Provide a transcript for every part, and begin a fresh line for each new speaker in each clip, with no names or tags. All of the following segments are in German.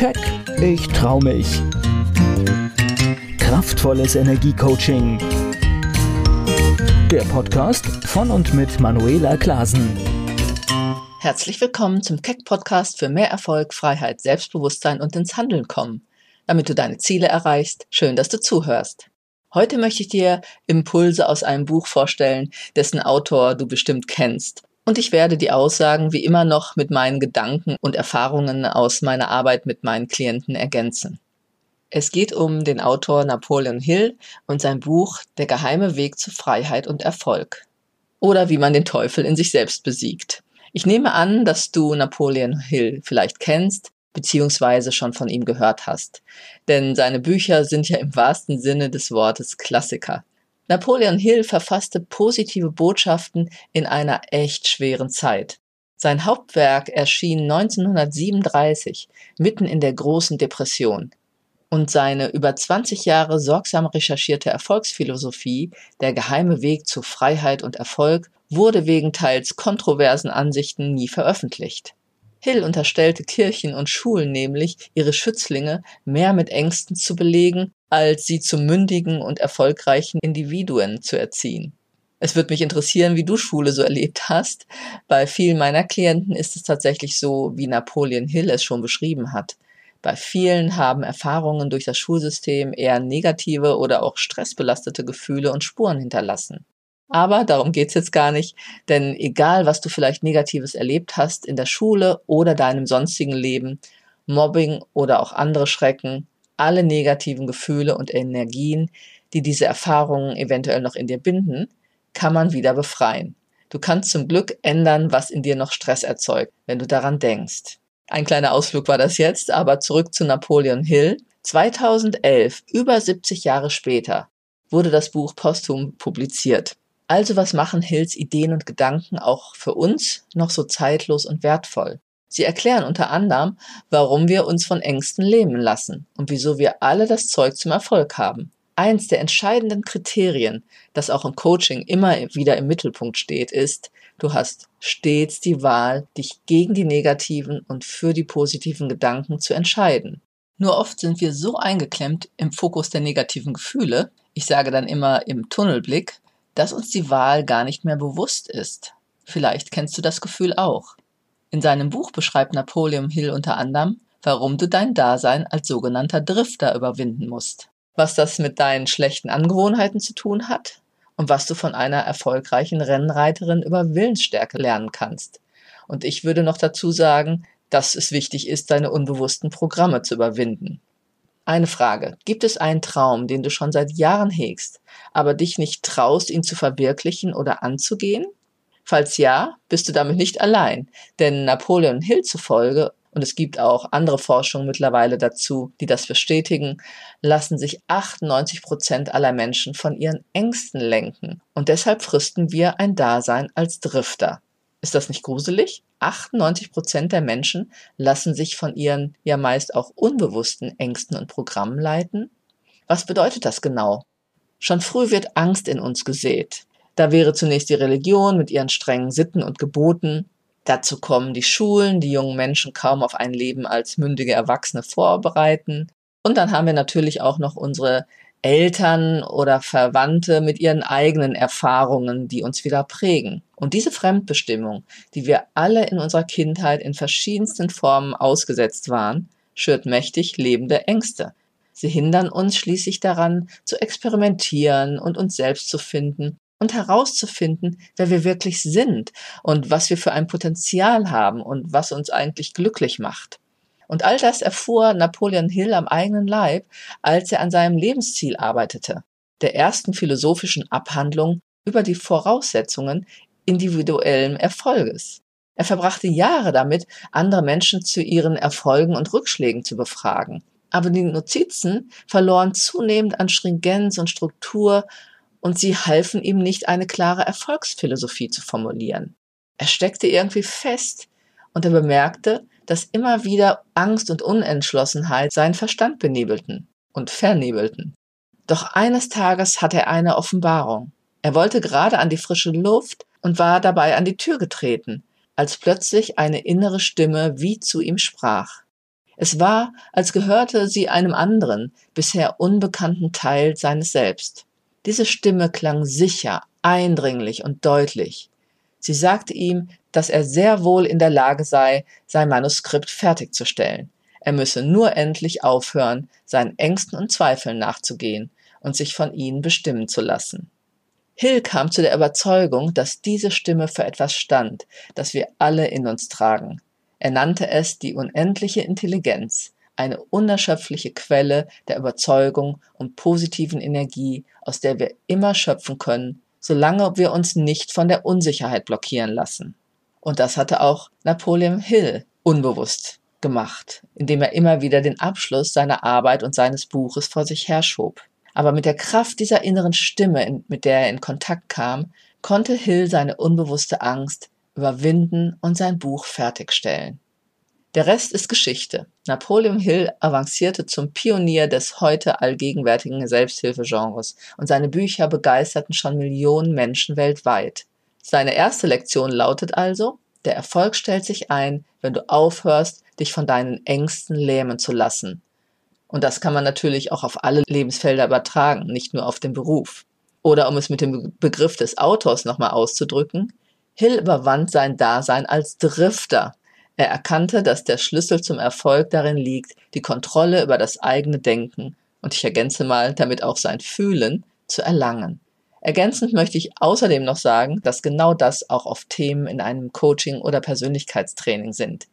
Keck, ich trau mich. Kraftvolles Energiecoaching. Der Podcast von und mit Manuela Klasen.
Herzlich willkommen zum Keck Podcast für mehr Erfolg, Freiheit, Selbstbewusstsein und ins Handeln kommen. Damit du deine Ziele erreichst, schön, dass du zuhörst. Heute möchte ich dir Impulse aus einem Buch vorstellen, dessen Autor du bestimmt kennst. Und ich werde die Aussagen wie immer noch mit meinen Gedanken und Erfahrungen aus meiner Arbeit mit meinen Klienten ergänzen. Es geht um den Autor Napoleon Hill und sein Buch Der geheime Weg zu Freiheit und Erfolg. Oder wie man den Teufel in sich selbst besiegt. Ich nehme an, dass du Napoleon Hill vielleicht kennst, beziehungsweise schon von ihm gehört hast. Denn seine Bücher sind ja im wahrsten Sinne des Wortes Klassiker. Napoleon Hill verfasste positive Botschaften in einer echt schweren Zeit. Sein Hauptwerk erschien 1937, mitten in der großen Depression. Und seine über 20 Jahre sorgsam recherchierte Erfolgsphilosophie, der geheime Weg zu Freiheit und Erfolg, wurde wegen teils kontroversen Ansichten nie veröffentlicht. Hill unterstellte Kirchen und Schulen nämlich, ihre Schützlinge mehr mit Ängsten zu belegen, als sie zu mündigen und erfolgreichen Individuen zu erziehen. Es würde mich interessieren, wie du Schule so erlebt hast. Bei vielen meiner Klienten ist es tatsächlich so, wie Napoleon Hill es schon beschrieben hat. Bei vielen haben Erfahrungen durch das Schulsystem eher negative oder auch stressbelastete Gefühle und Spuren hinterlassen. Aber darum geht's jetzt gar nicht, denn egal, was du vielleicht Negatives erlebt hast in der Schule oder deinem sonstigen Leben, Mobbing oder auch andere Schrecken, alle negativen Gefühle und Energien, die diese Erfahrungen eventuell noch in dir binden, kann man wieder befreien. Du kannst zum Glück ändern, was in dir noch Stress erzeugt, wenn du daran denkst. Ein kleiner Ausflug war das jetzt, aber zurück zu Napoleon Hill. 2011, über 70 Jahre später, wurde das Buch posthum publiziert. Also was machen Hills Ideen und Gedanken auch für uns noch so zeitlos und wertvoll? Sie erklären unter anderem, warum wir uns von Ängsten lähmen lassen und wieso wir alle das Zeug zum Erfolg haben. Eins der entscheidenden Kriterien, das auch im Coaching immer wieder im Mittelpunkt steht, ist, du hast stets die Wahl, dich gegen die negativen und für die positiven Gedanken zu entscheiden. Nur oft sind wir so eingeklemmt im Fokus der negativen Gefühle, ich sage dann immer im Tunnelblick, dass uns die Wahl gar nicht mehr bewusst ist. Vielleicht kennst du das Gefühl auch. In seinem Buch beschreibt Napoleon Hill unter anderem, warum du dein Dasein als sogenannter Drifter überwinden musst. Was das mit deinen schlechten Angewohnheiten zu tun hat und was du von einer erfolgreichen Rennreiterin über Willensstärke lernen kannst. Und ich würde noch dazu sagen, dass es wichtig ist, deine unbewussten Programme zu überwinden. Eine Frage. Gibt es einen Traum, den du schon seit Jahren hegst, aber dich nicht traust, ihn zu verwirklichen oder anzugehen? Falls ja, bist du damit nicht allein, denn Napoleon Hill zufolge, und es gibt auch andere Forschungen mittlerweile dazu, die das bestätigen, lassen sich 98 Prozent aller Menschen von ihren Ängsten lenken. Und deshalb fristen wir ein Dasein als Drifter. Ist das nicht gruselig? 98 Prozent der Menschen lassen sich von ihren ja meist auch unbewussten Ängsten und Programmen leiten. Was bedeutet das genau? Schon früh wird Angst in uns gesät. Da wäre zunächst die Religion mit ihren strengen Sitten und Geboten. Dazu kommen die Schulen, die jungen Menschen kaum auf ein Leben als mündige Erwachsene vorbereiten. Und dann haben wir natürlich auch noch unsere Eltern oder Verwandte mit ihren eigenen Erfahrungen, die uns wieder prägen. Und diese Fremdbestimmung, die wir alle in unserer Kindheit in verschiedensten Formen ausgesetzt waren, schürt mächtig lebende Ängste. Sie hindern uns schließlich daran, zu experimentieren und uns selbst zu finden und herauszufinden, wer wir wirklich sind und was wir für ein Potenzial haben und was uns eigentlich glücklich macht. Und all das erfuhr Napoleon Hill am eigenen Leib, als er an seinem Lebensziel arbeitete, der ersten philosophischen Abhandlung über die Voraussetzungen individuellen Erfolges. Er verbrachte Jahre damit, andere Menschen zu ihren Erfolgen und Rückschlägen zu befragen. Aber die Notizen verloren zunehmend an Stringenz und Struktur und sie halfen ihm nicht, eine klare Erfolgsphilosophie zu formulieren. Er steckte irgendwie fest und er bemerkte, dass immer wieder Angst und Unentschlossenheit seinen Verstand benebelten und vernebelten. Doch eines Tages hatte er eine Offenbarung. Er wollte gerade an die frische Luft und war dabei an die Tür getreten, als plötzlich eine innere Stimme wie zu ihm sprach. Es war, als gehörte sie einem anderen, bisher unbekannten Teil seines Selbst. Diese Stimme klang sicher, eindringlich und deutlich. Sie sagte ihm, dass er sehr wohl in der Lage sei, sein Manuskript fertigzustellen. Er müsse nur endlich aufhören, seinen Ängsten und Zweifeln nachzugehen und sich von ihnen bestimmen zu lassen. Hill kam zu der Überzeugung, dass diese Stimme für etwas stand, das wir alle in uns tragen. Er nannte es die unendliche Intelligenz, eine unerschöpfliche Quelle der Überzeugung und positiven Energie, aus der wir immer schöpfen können, solange wir uns nicht von der Unsicherheit blockieren lassen. Und das hatte auch Napoleon Hill unbewusst gemacht, indem er immer wieder den Abschluss seiner Arbeit und seines Buches vor sich herschob. Aber mit der Kraft dieser inneren Stimme, mit der er in Kontakt kam, konnte Hill seine unbewusste Angst überwinden und sein Buch fertigstellen. Der Rest ist Geschichte. Napoleon Hill avancierte zum Pionier des heute allgegenwärtigen Selbsthilfegenres und seine Bücher begeisterten schon Millionen Menschen weltweit. Seine erste Lektion lautet also, der Erfolg stellt sich ein, wenn du aufhörst, dich von deinen Ängsten lähmen zu lassen. Und das kann man natürlich auch auf alle Lebensfelder übertragen, nicht nur auf den Beruf. Oder um es mit dem Begriff des Autors nochmal auszudrücken, Hill überwand sein Dasein als Drifter. Er erkannte, dass der Schlüssel zum Erfolg darin liegt, die Kontrolle über das eigene Denken und ich ergänze mal damit auch sein Fühlen zu erlangen. Ergänzend möchte ich außerdem noch sagen, dass genau das auch oft Themen in einem Coaching oder Persönlichkeitstraining sind.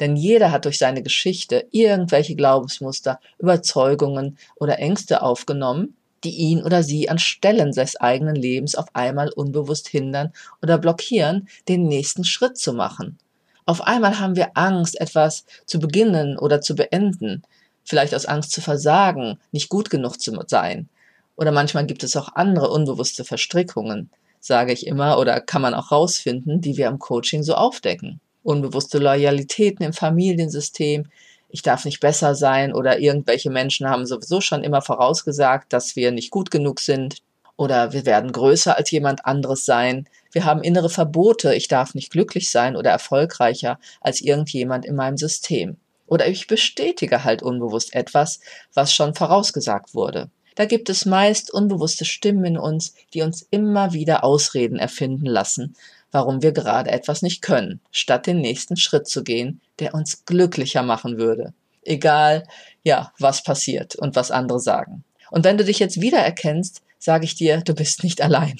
Denn jeder hat durch seine Geschichte irgendwelche Glaubensmuster, Überzeugungen oder Ängste aufgenommen, die ihn oder sie an Stellen seines eigenen Lebens auf einmal unbewusst hindern oder blockieren, den nächsten Schritt zu machen. Auf einmal haben wir Angst, etwas zu beginnen oder zu beenden, vielleicht aus Angst zu versagen, nicht gut genug zu sein. Oder manchmal gibt es auch andere unbewusste Verstrickungen, sage ich immer, oder kann man auch rausfinden, die wir am Coaching so aufdecken unbewusste Loyalitäten im Familiensystem. Ich darf nicht besser sein oder irgendwelche Menschen haben sowieso schon immer vorausgesagt, dass wir nicht gut genug sind oder wir werden größer als jemand anderes sein. Wir haben innere Verbote. Ich darf nicht glücklich sein oder erfolgreicher als irgendjemand in meinem System. Oder ich bestätige halt unbewusst etwas, was schon vorausgesagt wurde. Da gibt es meist unbewusste Stimmen in uns, die uns immer wieder Ausreden erfinden lassen, warum wir gerade etwas nicht können, statt den nächsten Schritt zu gehen, der uns glücklicher machen würde. Egal, ja, was passiert und was andere sagen. Und wenn du dich jetzt wiedererkennst, sage ich dir, du bist nicht allein.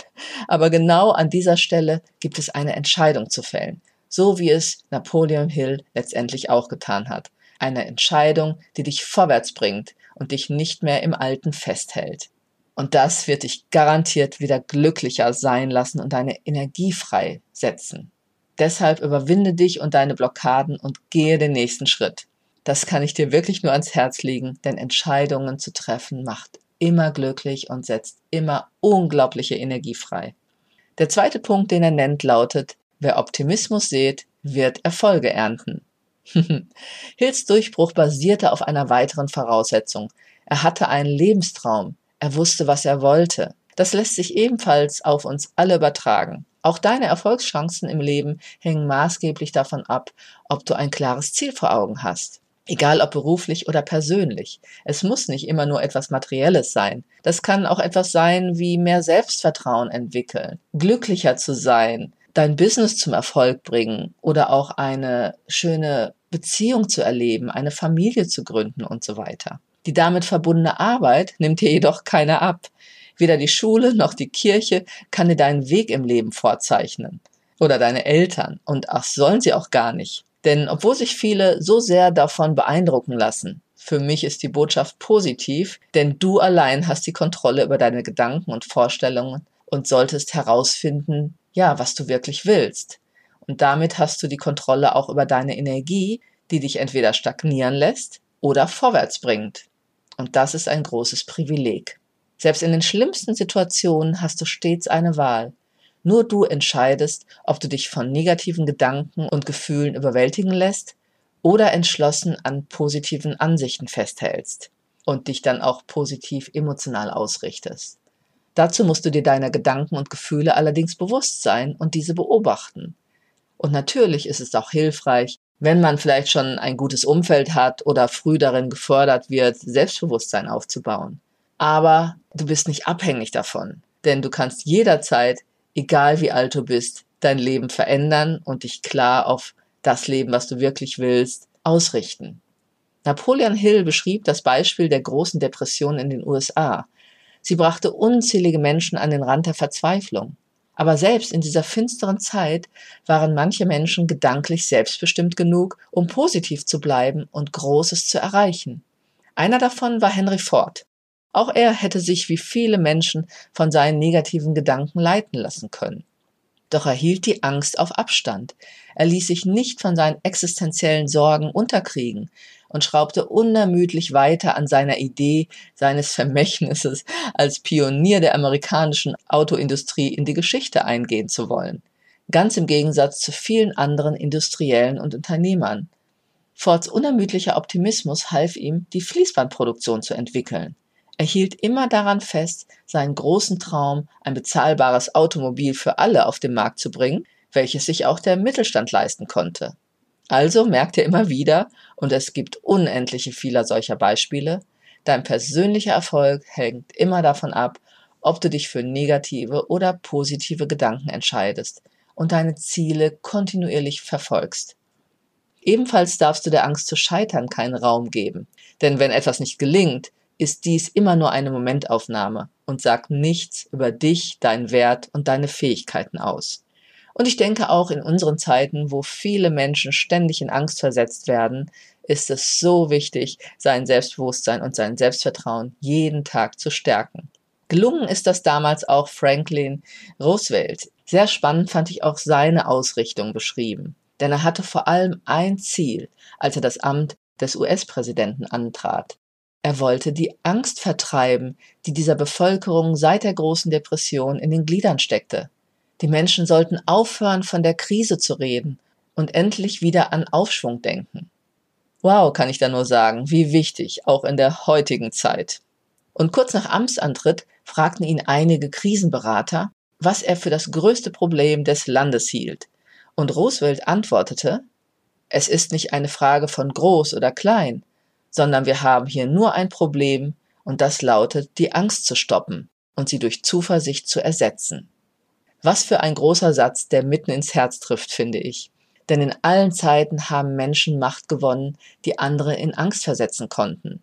Aber genau an dieser Stelle gibt es eine Entscheidung zu fällen, so wie es Napoleon Hill letztendlich auch getan hat. Eine Entscheidung, die dich vorwärts bringt und dich nicht mehr im Alten festhält. Und das wird dich garantiert wieder glücklicher sein lassen und deine Energie freisetzen. Deshalb überwinde dich und deine Blockaden und gehe den nächsten Schritt. Das kann ich dir wirklich nur ans Herz legen, denn Entscheidungen zu treffen macht immer glücklich und setzt immer unglaubliche Energie frei. Der zweite Punkt, den er nennt, lautet, wer Optimismus sät, wird Erfolge ernten. Hills Durchbruch basierte auf einer weiteren Voraussetzung. Er hatte einen Lebenstraum, er wusste, was er wollte. Das lässt sich ebenfalls auf uns alle übertragen. Auch deine Erfolgschancen im Leben hängen maßgeblich davon ab, ob du ein klares Ziel vor Augen hast. Egal ob beruflich oder persönlich. Es muss nicht immer nur etwas Materielles sein. Das kann auch etwas sein wie mehr Selbstvertrauen entwickeln, glücklicher zu sein, dein Business zum Erfolg bringen oder auch eine schöne Beziehung zu erleben, eine Familie zu gründen und so weiter. Die damit verbundene Arbeit nimmt dir jedoch keiner ab. Weder die Schule noch die Kirche kann dir deinen Weg im Leben vorzeichnen. Oder deine Eltern. Und ach, sollen sie auch gar nicht. Denn obwohl sich viele so sehr davon beeindrucken lassen, für mich ist die Botschaft positiv, denn du allein hast die Kontrolle über deine Gedanken und Vorstellungen und solltest herausfinden, ja, was du wirklich willst. Und damit hast du die Kontrolle auch über deine Energie, die dich entweder stagnieren lässt oder vorwärts bringt. Und das ist ein großes Privileg. Selbst in den schlimmsten Situationen hast du stets eine Wahl. Nur du entscheidest, ob du dich von negativen Gedanken und Gefühlen überwältigen lässt oder entschlossen an positiven Ansichten festhältst und dich dann auch positiv emotional ausrichtest. Dazu musst du dir deiner Gedanken und Gefühle allerdings bewusst sein und diese beobachten. Und natürlich ist es auch hilfreich, wenn man vielleicht schon ein gutes Umfeld hat oder früh darin gefördert wird, Selbstbewusstsein aufzubauen. Aber du bist nicht abhängig davon, denn du kannst jederzeit, egal wie alt du bist, dein Leben verändern und dich klar auf das Leben, was du wirklich willst, ausrichten. Napoleon Hill beschrieb das Beispiel der großen Depression in den USA. Sie brachte unzählige Menschen an den Rand der Verzweiflung. Aber selbst in dieser finsteren Zeit waren manche Menschen gedanklich selbstbestimmt genug, um positiv zu bleiben und Großes zu erreichen. Einer davon war Henry Ford. Auch er hätte sich wie viele Menschen von seinen negativen Gedanken leiten lassen können. Doch er hielt die Angst auf Abstand. Er ließ sich nicht von seinen existenziellen Sorgen unterkriegen und schraubte unermüdlich weiter an seiner Idee seines Vermächtnisses, als Pionier der amerikanischen Autoindustrie in die Geschichte eingehen zu wollen. Ganz im Gegensatz zu vielen anderen Industriellen und Unternehmern. Fords unermüdlicher Optimismus half ihm, die Fließbandproduktion zu entwickeln. Er hielt immer daran fest, seinen großen Traum, ein bezahlbares Automobil für alle auf den Markt zu bringen, welches sich auch der Mittelstand leisten konnte. Also merkt ihr immer wieder, und es gibt unendliche vieler solcher Beispiele, dein persönlicher Erfolg hängt immer davon ab, ob du dich für negative oder positive Gedanken entscheidest und deine Ziele kontinuierlich verfolgst. Ebenfalls darfst du der Angst zu scheitern keinen Raum geben, denn wenn etwas nicht gelingt, ist dies immer nur eine Momentaufnahme und sagt nichts über dich, deinen Wert und deine Fähigkeiten aus. Und ich denke auch in unseren Zeiten, wo viele Menschen ständig in Angst versetzt werden, ist es so wichtig, sein Selbstbewusstsein und sein Selbstvertrauen jeden Tag zu stärken. Gelungen ist das damals auch Franklin Roosevelt. Sehr spannend fand ich auch seine Ausrichtung beschrieben. Denn er hatte vor allem ein Ziel, als er das Amt des US-Präsidenten antrat. Er wollte die Angst vertreiben, die dieser Bevölkerung seit der großen Depression in den Gliedern steckte. Die Menschen sollten aufhören, von der Krise zu reden und endlich wieder an Aufschwung denken. Wow, kann ich da nur sagen, wie wichtig, auch in der heutigen Zeit. Und kurz nach Amtsantritt fragten ihn einige Krisenberater, was er für das größte Problem des Landes hielt. Und Roosevelt antwortete, es ist nicht eine Frage von groß oder klein, sondern wir haben hier nur ein Problem, und das lautet, die Angst zu stoppen und sie durch Zuversicht zu ersetzen. Was für ein großer Satz, der mitten ins Herz trifft, finde ich. Denn in allen Zeiten haben Menschen Macht gewonnen, die andere in Angst versetzen konnten.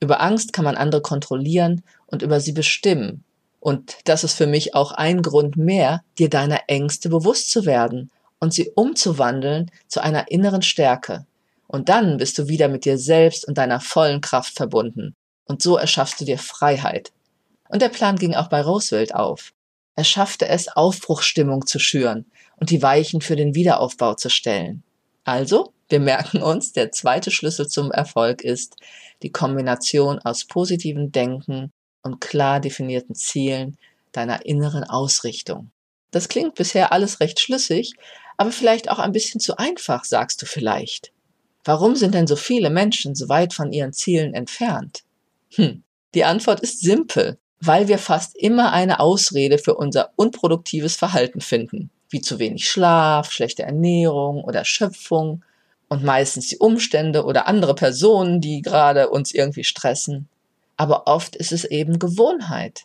Über Angst kann man andere kontrollieren und über sie bestimmen. Und das ist für mich auch ein Grund mehr, dir deiner Ängste bewusst zu werden und sie umzuwandeln zu einer inneren Stärke. Und dann bist du wieder mit dir selbst und deiner vollen Kraft verbunden. Und so erschaffst du dir Freiheit. Und der Plan ging auch bei Roosevelt auf. Er schaffte es, Aufbruchsstimmung zu schüren und die Weichen für den Wiederaufbau zu stellen. Also, wir merken uns, der zweite Schlüssel zum Erfolg ist die Kombination aus positivem Denken und klar definierten Zielen deiner inneren Ausrichtung. Das klingt bisher alles recht schlüssig, aber vielleicht auch ein bisschen zu einfach, sagst du vielleicht. Warum sind denn so viele Menschen so weit von ihren Zielen entfernt? Hm, die Antwort ist simpel weil wir fast immer eine Ausrede für unser unproduktives Verhalten finden, wie zu wenig Schlaf, schlechte Ernährung oder Schöpfung und meistens die Umstände oder andere Personen, die gerade uns irgendwie stressen. Aber oft ist es eben Gewohnheit,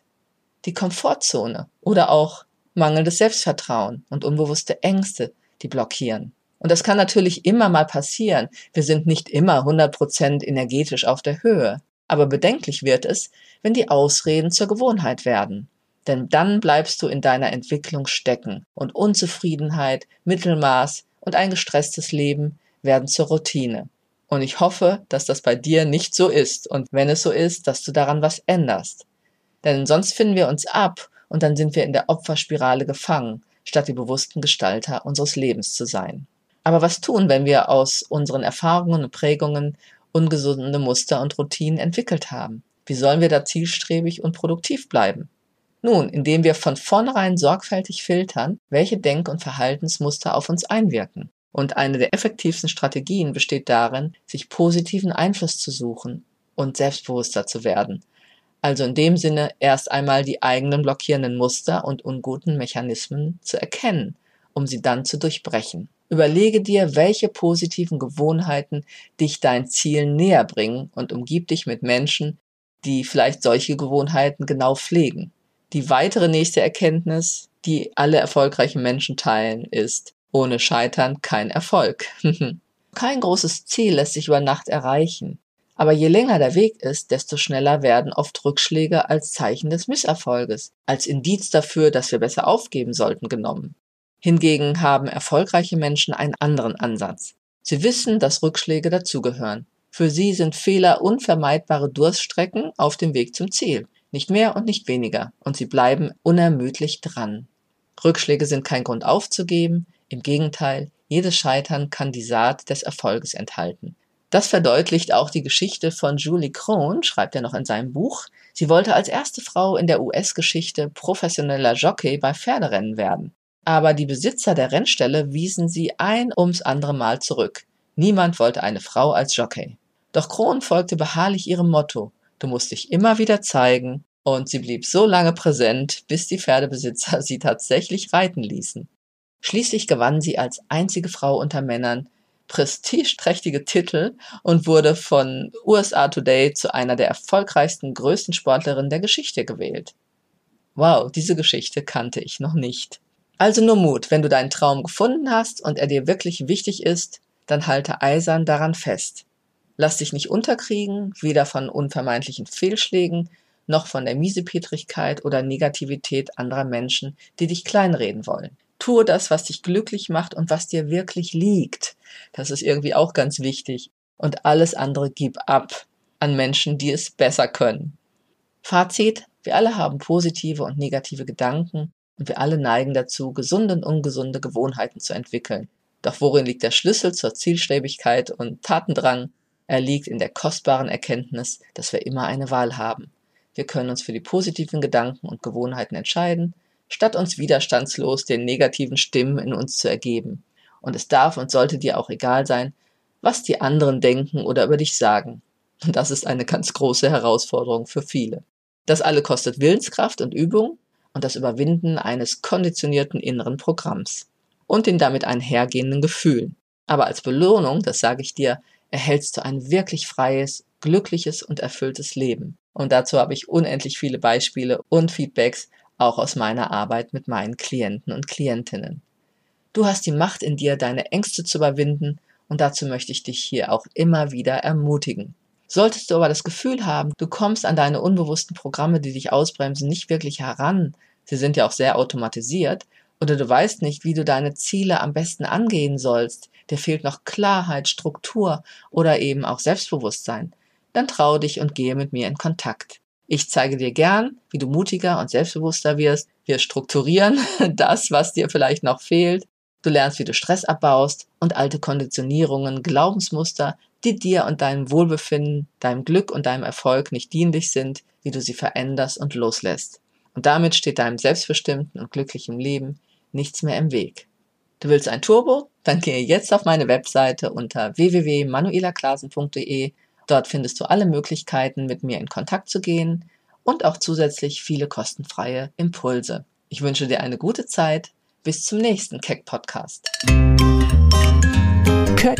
die Komfortzone oder auch mangelndes Selbstvertrauen und unbewusste Ängste, die blockieren. Und das kann natürlich immer mal passieren. Wir sind nicht immer 100% energetisch auf der Höhe. Aber bedenklich wird es, wenn die Ausreden zur Gewohnheit werden. Denn dann bleibst du in deiner Entwicklung stecken und Unzufriedenheit, Mittelmaß und ein gestresstes Leben werden zur Routine. Und ich hoffe, dass das bei dir nicht so ist und wenn es so ist, dass du daran was änderst. Denn sonst finden wir uns ab und dann sind wir in der Opferspirale gefangen, statt die bewussten Gestalter unseres Lebens zu sein. Aber was tun, wenn wir aus unseren Erfahrungen und Prägungen ungesunde Muster und Routinen entwickelt haben. Wie sollen wir da zielstrebig und produktiv bleiben? Nun, indem wir von vornherein sorgfältig filtern, welche Denk- und Verhaltensmuster auf uns einwirken. Und eine der effektivsten Strategien besteht darin, sich positiven Einfluss zu suchen und selbstbewusster zu werden. Also in dem Sinne erst einmal die eigenen blockierenden Muster und unguten Mechanismen zu erkennen um sie dann zu durchbrechen. Überlege dir, welche positiven Gewohnheiten dich dein Ziel näher bringen und umgib dich mit Menschen, die vielleicht solche Gewohnheiten genau pflegen. Die weitere nächste Erkenntnis, die alle erfolgreichen Menschen teilen, ist, ohne Scheitern kein Erfolg. kein großes Ziel lässt sich über Nacht erreichen. Aber je länger der Weg ist, desto schneller werden oft Rückschläge als Zeichen des Misserfolges, als Indiz dafür, dass wir besser aufgeben sollten, genommen. Hingegen haben erfolgreiche Menschen einen anderen Ansatz. Sie wissen, dass Rückschläge dazugehören. Für sie sind Fehler unvermeidbare Durststrecken auf dem Weg zum Ziel. Nicht mehr und nicht weniger. Und sie bleiben unermüdlich dran. Rückschläge sind kein Grund aufzugeben. Im Gegenteil, jedes Scheitern kann die Saat des Erfolges enthalten. Das verdeutlicht auch die Geschichte von Julie Krohn, schreibt er noch in seinem Buch. Sie wollte als erste Frau in der US-Geschichte professioneller Jockey bei Pferderennen werden. Aber die Besitzer der Rennstelle wiesen sie ein ums andere Mal zurück. Niemand wollte eine Frau als Jockey. Doch Kron folgte beharrlich ihrem Motto. Du musst dich immer wieder zeigen. Und sie blieb so lange präsent, bis die Pferdebesitzer sie tatsächlich reiten ließen. Schließlich gewann sie als einzige Frau unter Männern prestigeträchtige Titel und wurde von USA Today zu einer der erfolgreichsten größten Sportlerinnen der Geschichte gewählt. Wow, diese Geschichte kannte ich noch nicht. Also nur Mut, wenn du deinen Traum gefunden hast und er dir wirklich wichtig ist, dann halte eisern daran fest. Lass dich nicht unterkriegen, weder von unvermeidlichen Fehlschlägen, noch von der Miesepetrigkeit oder Negativität anderer Menschen, die dich kleinreden wollen. Tue das, was dich glücklich macht und was dir wirklich liegt. Das ist irgendwie auch ganz wichtig. Und alles andere gib ab an Menschen, die es besser können. Fazit, wir alle haben positive und negative Gedanken und wir alle neigen dazu, gesunde und ungesunde Gewohnheiten zu entwickeln. Doch worin liegt der Schlüssel zur Zielstrebigkeit und Tatendrang? Er liegt in der kostbaren Erkenntnis, dass wir immer eine Wahl haben. Wir können uns für die positiven Gedanken und Gewohnheiten entscheiden, statt uns widerstandslos den negativen Stimmen in uns zu ergeben. Und es darf und sollte dir auch egal sein, was die anderen denken oder über dich sagen. Und das ist eine ganz große Herausforderung für viele. Das alle kostet Willenskraft und Übung, und das Überwinden eines konditionierten inneren Programms und den damit einhergehenden Gefühlen. Aber als Belohnung, das sage ich dir, erhältst du ein wirklich freies, glückliches und erfülltes Leben. Und dazu habe ich unendlich viele Beispiele und Feedbacks auch aus meiner Arbeit mit meinen Klienten und Klientinnen. Du hast die Macht in dir, deine Ängste zu überwinden und dazu möchte ich dich hier auch immer wieder ermutigen. Solltest du aber das Gefühl haben, du kommst an deine unbewussten Programme, die dich ausbremsen, nicht wirklich heran, sie sind ja auch sehr automatisiert, oder du weißt nicht, wie du deine Ziele am besten angehen sollst, dir fehlt noch Klarheit, Struktur oder eben auch Selbstbewusstsein, dann trau dich und gehe mit mir in Kontakt. Ich zeige dir gern, wie du mutiger und selbstbewusster wirst. Wir strukturieren das, was dir vielleicht noch fehlt. Du lernst, wie du Stress abbaust und alte Konditionierungen, Glaubensmuster, die dir und deinem Wohlbefinden, deinem Glück und deinem Erfolg nicht dienlich sind, wie du sie veränderst und loslässt. Und damit steht deinem selbstbestimmten und glücklichen Leben nichts mehr im Weg. Du willst ein Turbo? Dann gehe jetzt auf meine Webseite unter www.manuelaklasen.de. Dort findest du alle Möglichkeiten, mit mir in Kontakt zu gehen und auch zusätzlich viele kostenfreie Impulse. Ich wünsche dir eine gute Zeit. Bis zum nächsten Keck Podcast.
Keck,